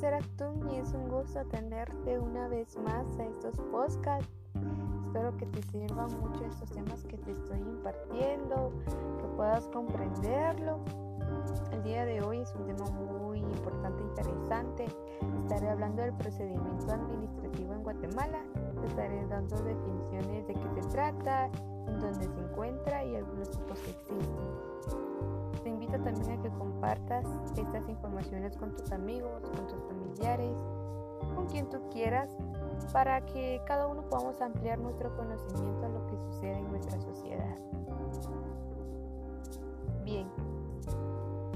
Esther Actún y es un gusto tenerte una vez más a estos podcasts. Espero que te sirvan mucho estos temas que te estoy impartiendo, que puedas comprenderlo. El día de hoy es un tema muy importante e interesante. Estaré hablando del procedimiento administrativo en Guatemala. Te estaré dando definiciones de qué se trata, compartas estas informaciones con tus amigos, con tus familiares, con quien tú quieras, para que cada uno podamos ampliar nuestro conocimiento a lo que sucede en nuestra sociedad. Bien,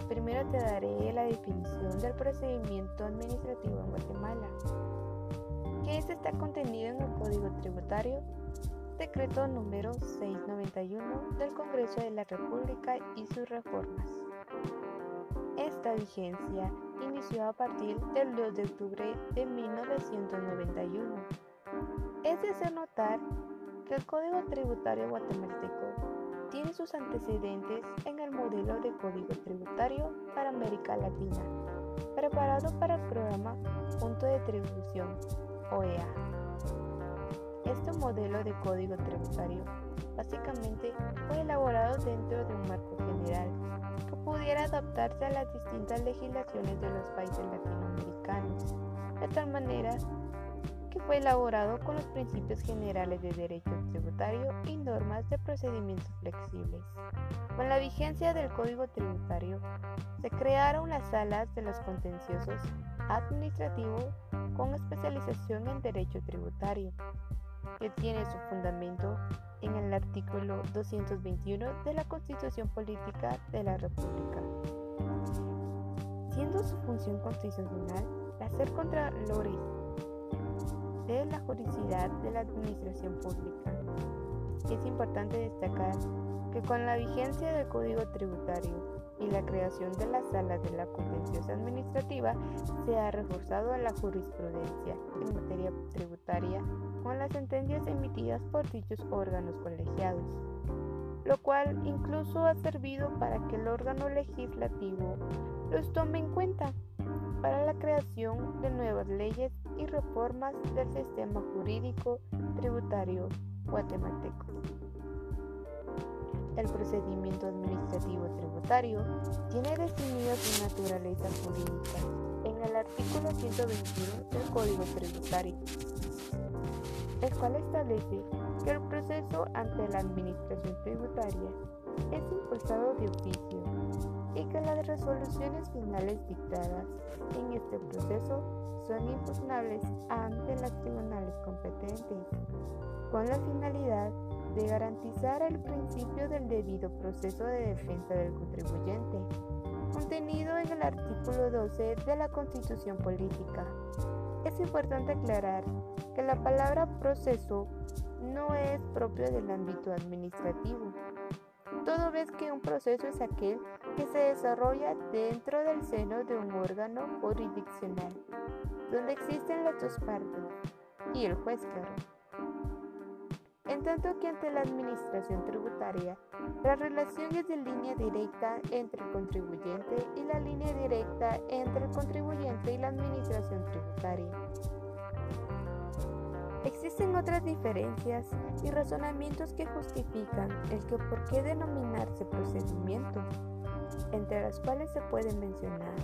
primero te daré la definición del procedimiento administrativo en Guatemala. ¿Qué es está contenido en el Código Tributario? Decreto número 691 del Congreso de la República y sus reformas. Vigencia inició a partir del 2 de octubre de 1991. Es de hacer notar que el Código Tributario guatemalteco tiene sus antecedentes en el modelo de Código Tributario para América Latina, preparado para el programa Punto de Tribución, OEA. Este modelo de Código Tributario básicamente fue elaborado dentro de un marco general pudiera adaptarse a las distintas legislaciones de los países latinoamericanos, de tal manera que fue elaborado con los principios generales de derecho tributario y normas de procedimientos flexibles. Con la vigencia del Código Tributario, se crearon las salas de los contenciosos administrativos con especialización en derecho tributario, que tiene su fundamento en el artículo 221 de la Constitución Política de la República. Siendo su función constitucional la ser contralores de la juridicidad de la administración pública. Es importante destacar que con la vigencia del Código Tributario y la creación de las salas de la contenciosa administrativa se ha reforzado la jurisprudencia en materia tributaria con las sentencias emitidas por dichos órganos colegiados, lo cual incluso ha servido para que el órgano legislativo los tome en cuenta para la creación de nuevas leyes y reformas del sistema jurídico tributario guatemalteco. El procedimiento administrativo tributario tiene definido su naturaleza jurídica en el artículo 121 del Código Tributario, el cual establece que el proceso ante la administración tributaria es impulsado de oficio y que las resoluciones finales dictadas en este proceso son impugnables ante los tribunales competentes, con la finalidad de garantizar el principio del debido proceso de defensa del contribuyente, contenido en el artículo 12 de la Constitución Política. Es importante aclarar que la palabra proceso no es propio del ámbito administrativo. Todo vez que un proceso es aquel que se desarrolla dentro del seno de un órgano jurisdiccional, donde existen las dos partes y el juez, claro en tanto que ante la administración tributaria, la relación es de línea directa entre el contribuyente y la línea directa entre el contribuyente y la administración tributaria. Existen otras diferencias y razonamientos que justifican el que por qué denominarse procedimiento, entre las cuales se puede mencionar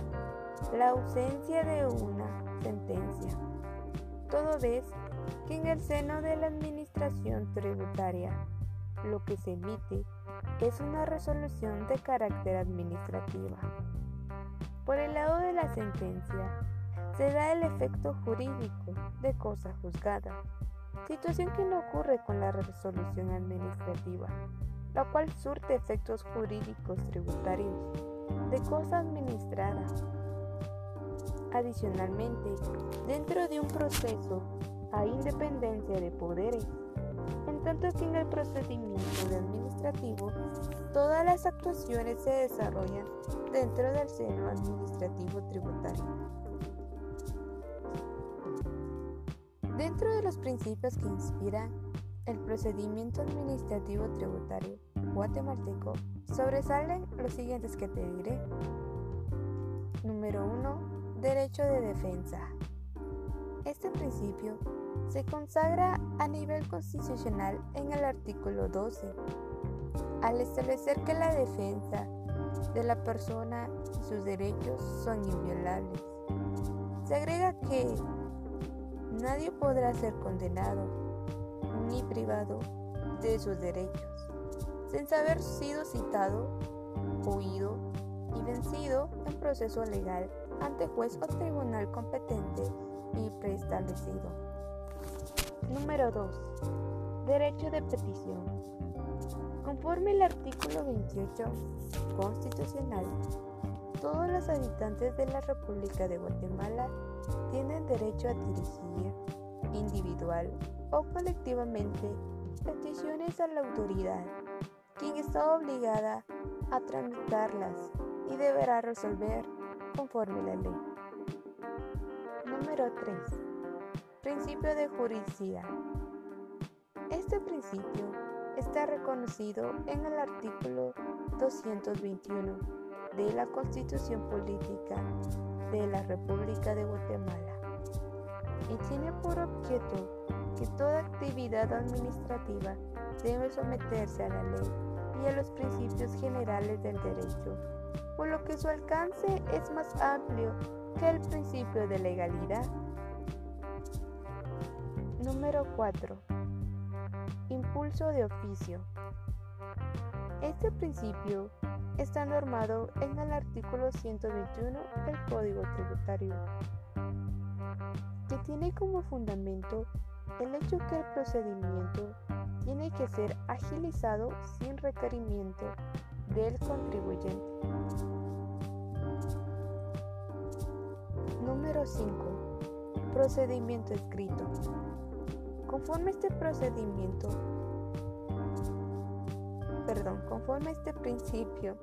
la ausencia de una sentencia, todo vez que en el seno de la administración tributaria lo que se emite es una resolución de carácter administrativa. Por el lado de la sentencia, se da el efecto jurídico de cosa juzgada, situación que no ocurre con la resolución administrativa, la cual surte efectos jurídicos tributarios de cosa administrada. Adicionalmente, dentro de un proceso hay independencia de poderes, en tanto que en el procedimiento administrativo todas las actuaciones se desarrollan dentro del seno administrativo tributario. Dentro de los principios que inspiran el procedimiento administrativo tributario guatemalteco sobresalen los siguientes que te diré. Número 1 Derecho de defensa. Este principio se consagra a nivel constitucional en el artículo 12, al establecer que la defensa de la persona y sus derechos son inviolables. Se agrega que nadie podrá ser condenado ni privado de sus derechos sin haber sido citado, oído y vencido en proceso legal ante juez o tribunal competente y preestablecido. Número 2. Derecho de petición. Conforme el artículo 28 constitucional, todos los habitantes de la República de Guatemala tienen derecho a dirigir, individual o colectivamente, peticiones a la autoridad, quien está obligada a tramitarlas y deberá resolver conforme la ley. Número 3. Principio de jurisdicción. Este principio está reconocido en el artículo 221 de la Constitución Política de la República de Guatemala y tiene por objeto que toda actividad administrativa debe someterse a la ley y a los principios generales del derecho, por lo que su alcance es más amplio que el principio de legalidad. Número 4. Impulso de oficio. Este principio está normado en el artículo 121 del Código Tributario, que tiene como fundamento el hecho que el procedimiento tiene que ser agilizado sin requerimiento del contribuyente. Número 5. Procedimiento escrito. Conforme este procedimiento, perdón, conforme este principio,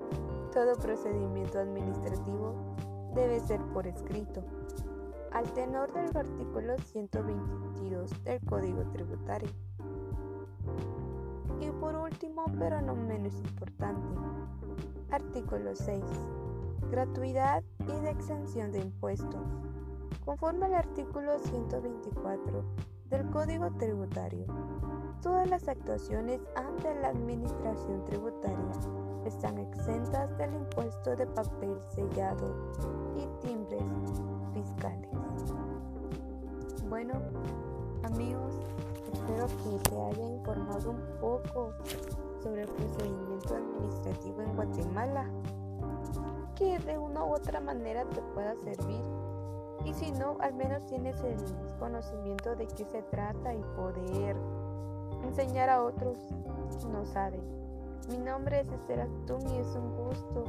todo procedimiento administrativo debe ser por escrito, al tenor del artículo 122 del Código Tributario. Y por último, pero no menos importante, artículo 6. Gratuidad y de exención de impuestos. Conforme al artículo 124 del Código Tributario, todas las actuaciones ante la Administración Tributaria están exentas del impuesto de papel sellado y timbres fiscales. Bueno, amigos, espero que te haya informado un poco sobre el procedimiento administrativo en Guatemala, que de una u otra manera te pueda servir. Si no, al menos tienes el conocimiento de qué se trata y poder enseñar a otros no saben. Mi nombre es Esther Actum y es un gusto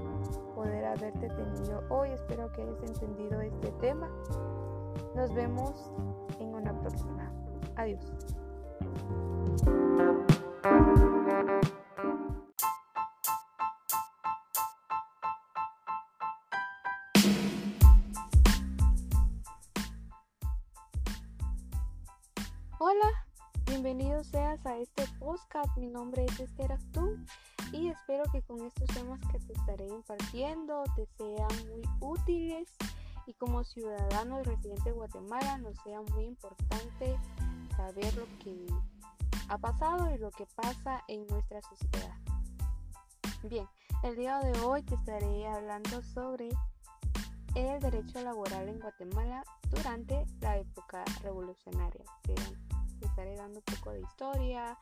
poder haberte tenido hoy. Espero que hayas entendido este tema. Nos vemos en una próxima. Adiós. Bienvenido seas a este podcast. Mi nombre es Esther Actún y espero que con estos temas que te estaré impartiendo te sean muy útiles y como ciudadano y residente de Guatemala nos sea muy importante saber lo que ha pasado y lo que pasa en nuestra sociedad. Bien, el día de hoy te estaré hablando sobre el derecho laboral en Guatemala durante la época revolucionaria. Estaré dando un poco de historia,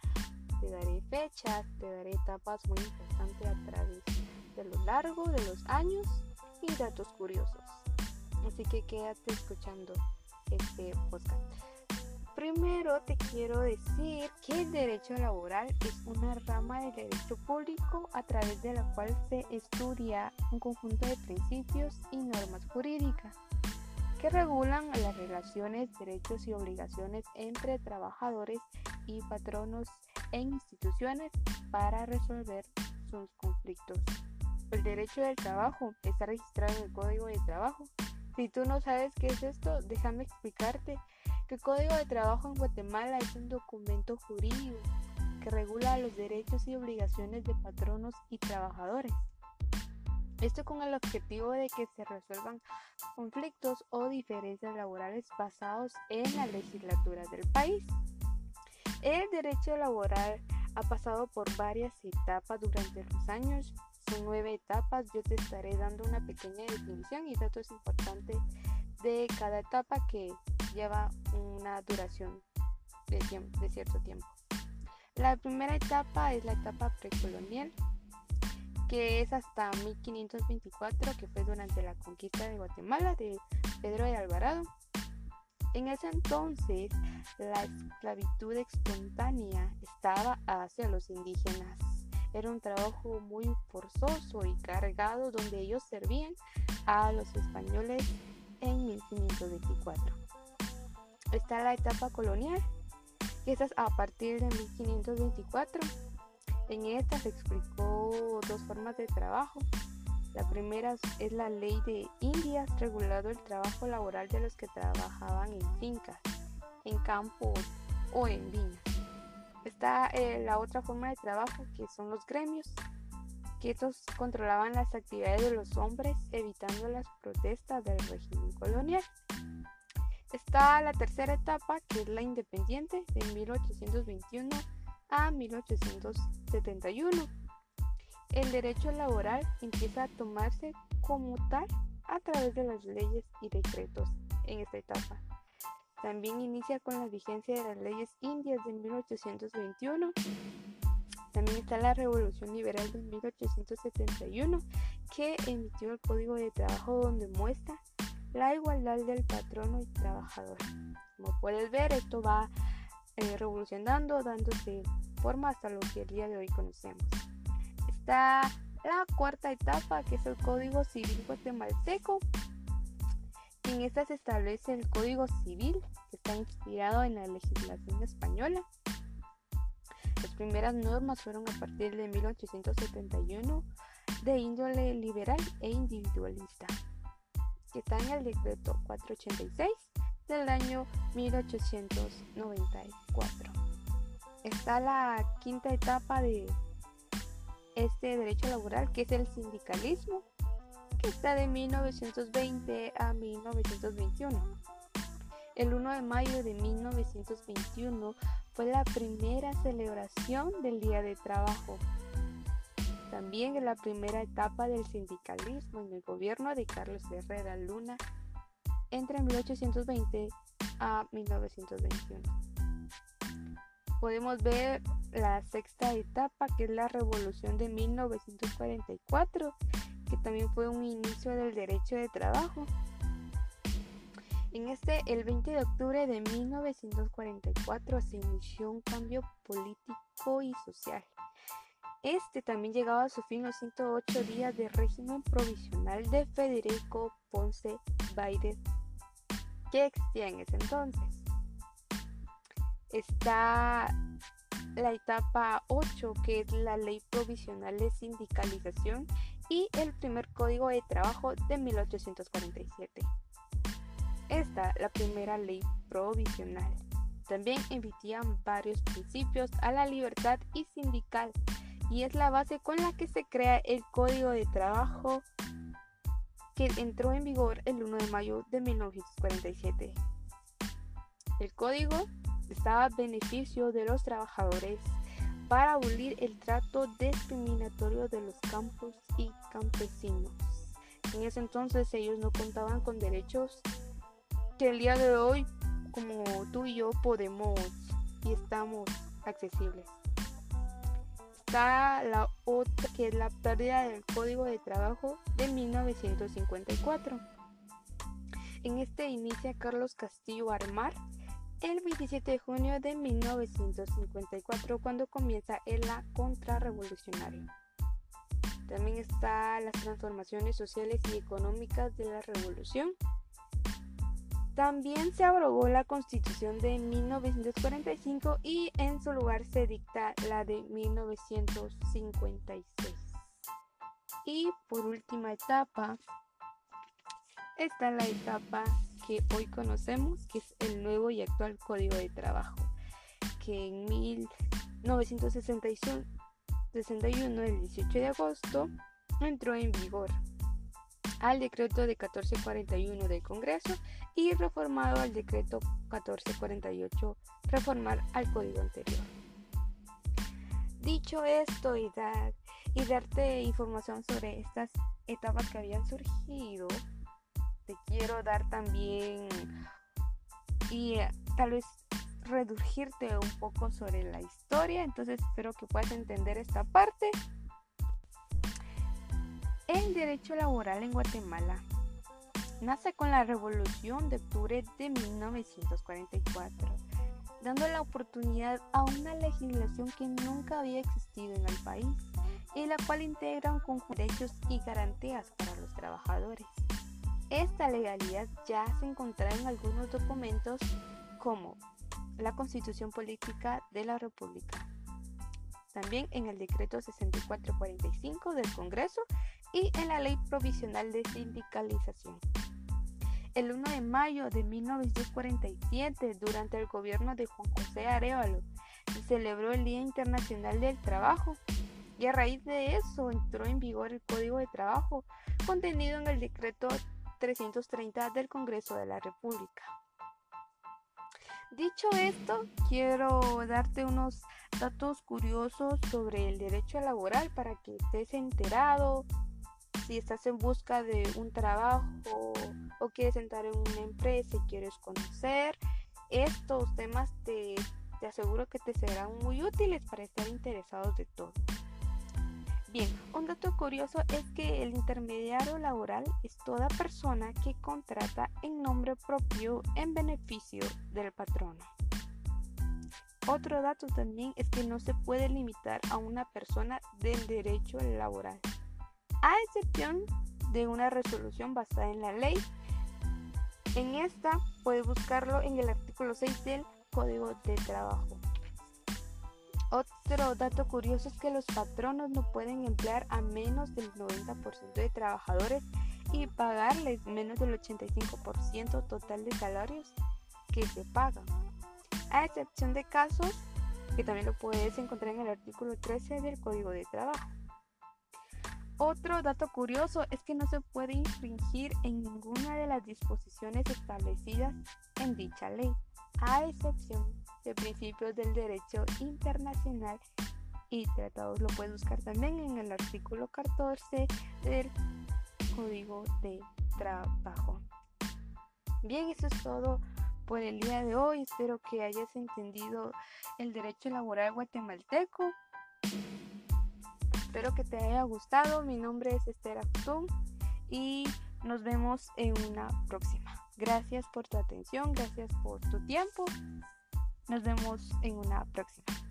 te daré fechas, te daré etapas muy importantes a través de lo largo de los años y datos curiosos. Así que quédate escuchando este podcast. Primero te quiero decir que el derecho laboral es una rama del derecho público a través de la cual se estudia un conjunto de principios y normas jurídicas que regulan las relaciones, derechos y obligaciones entre trabajadores y patronos en instituciones para resolver sus conflictos. El derecho del trabajo está registrado en el Código de Trabajo si tú no sabes qué es esto, déjame explicarte que el Código de Trabajo en Guatemala es un documento jurídico que regula los derechos y obligaciones de patronos y trabajadores. Esto con el objetivo de que se resuelvan conflictos o diferencias laborales basados en la legislatura del país. El derecho laboral ha pasado por varias etapas durante los años. Son nueve etapas. Yo te estaré dando una pequeña definición y datos importantes de cada etapa que lleva una duración de, de cierto tiempo. La primera etapa es la etapa precolonial, que es hasta 1524, que fue durante la conquista de Guatemala de Pedro de Alvarado. En ese entonces, la esclavitud espontánea estaba hacia los indígenas. Era un trabajo muy forzoso y cargado donde ellos servían a los españoles en 1524. Está la etapa colonial, que es a partir de 1524. En esta se explicó dos formas de trabajo. La primera es la ley de Indias, regulando el trabajo laboral de los que trabajaban en fincas, en campos o en viñas. Está eh, la otra forma de trabajo que son los gremios, que estos controlaban las actividades de los hombres evitando las protestas del régimen colonial. Está la tercera etapa que es la independiente de 1821 a 1871. El derecho laboral empieza a tomarse como tal a través de las leyes y decretos en esta etapa. También inicia con la vigencia de las leyes indias de 1821 también está la Revolución Liberal de 1871, que emitió el Código de Trabajo donde muestra la igualdad del patrono y trabajador. Como puedes ver, esto va eh, revolucionando, dándose forma hasta lo que el día de hoy conocemos. Está la cuarta etapa, que es el Código Civil guatemalteco. En esta se establece el Código Civil, que está inspirado en la legislación española. Las primeras normas fueron a partir de 1871 de índole liberal e individualista, está en el decreto 486 del año 1894. Está la quinta etapa de este derecho laboral, que es el sindicalismo, que está de 1920 a 1921. El 1 de mayo de 1921 fue la primera celebración del Día de Trabajo. También en la primera etapa del sindicalismo en el gobierno de Carlos Herrera Luna entre 1820 a 1921. Podemos ver la sexta etapa que es la revolución de 1944, que también fue un inicio del derecho de trabajo en este, el 20 de octubre de 1944 se inició un cambio político y social. Este también llegaba a su fin los 108 días de régimen provisional de Federico Ponce Baides, que existía en ese entonces. Está la etapa 8, que es la ley provisional de sindicalización y el primer código de trabajo de 1847. Esta, la primera ley provisional. También emitían varios principios a la libertad y sindical y es la base con la que se crea el Código de Trabajo que entró en vigor el 1 de mayo de 1947. El código estaba a beneficio de los trabajadores para abolir el trato discriminatorio de los campos y campesinos. En ese entonces ellos no contaban con derechos que el día de hoy, como tú y yo, podemos y estamos accesibles. Está la otra que es la pérdida del Código de Trabajo de 1954. En este inicia Carlos Castillo Armar el 27 de junio de 1954 cuando comienza el la contrarrevolucionaria. También está las transformaciones sociales y económicas de la revolución también se abrogó la Constitución de 1945 y en su lugar se dicta la de 1956. Y por última etapa está la etapa que hoy conocemos, que es el nuevo y actual Código de Trabajo, que en 1961, el 18 de agosto, entró en vigor al decreto de 1441 del Congreso y reformado al decreto 1448 reformar al código anterior. Dicho esto y, y darte información sobre estas etapas que habían surgido, te quiero dar también y eh, tal vez reducirte un poco sobre la historia, entonces espero que puedas entender esta parte. El derecho laboral en Guatemala nace con la Revolución de Octubre de 1944, dando la oportunidad a una legislación que nunca había existido en el país y la cual integra un conjunto de derechos y garantías para los trabajadores. Esta legalidad ya se encuentra en algunos documentos como la Constitución Política de la República, también en el Decreto 6445 del Congreso y en la Ley Provisional de Sindicalización. El 1 de mayo de 1947, durante el gobierno de Juan José Arevalo, se celebró el Día Internacional del Trabajo y a raíz de eso entró en vigor el Código de Trabajo contenido en el Decreto 330 del Congreso de la República. Dicho esto, quiero darte unos datos curiosos sobre el derecho laboral para que estés enterado si estás en busca de un trabajo o quieres entrar en una empresa y quieres conocer estos temas, te, te aseguro que te serán muy útiles para estar interesados de todo. Bien, un dato curioso es que el intermediario laboral es toda persona que contrata en nombre propio en beneficio del patrono. Otro dato también es que no se puede limitar a una persona del derecho laboral, a excepción de una resolución basada en la ley. En esta puedes buscarlo en el artículo 6 del Código de Trabajo. Otro dato curioso es que los patronos no pueden emplear a menos del 90% de trabajadores y pagarles menos del 85% total de salarios que se pagan, a excepción de casos que también lo puedes encontrar en el artículo 13 del Código de Trabajo. Otro dato curioso es que no se puede infringir en ninguna de las disposiciones establecidas en dicha ley, a excepción de principios del derecho internacional y tratados. Lo puedes buscar también en el artículo 14 del Código de Trabajo. Bien, eso es todo por el día de hoy. Espero que hayas entendido el derecho laboral guatemalteco. Espero que te haya gustado. Mi nombre es Esther Actún y nos vemos en una próxima. Gracias por tu atención, gracias por tu tiempo. Nos vemos en una próxima.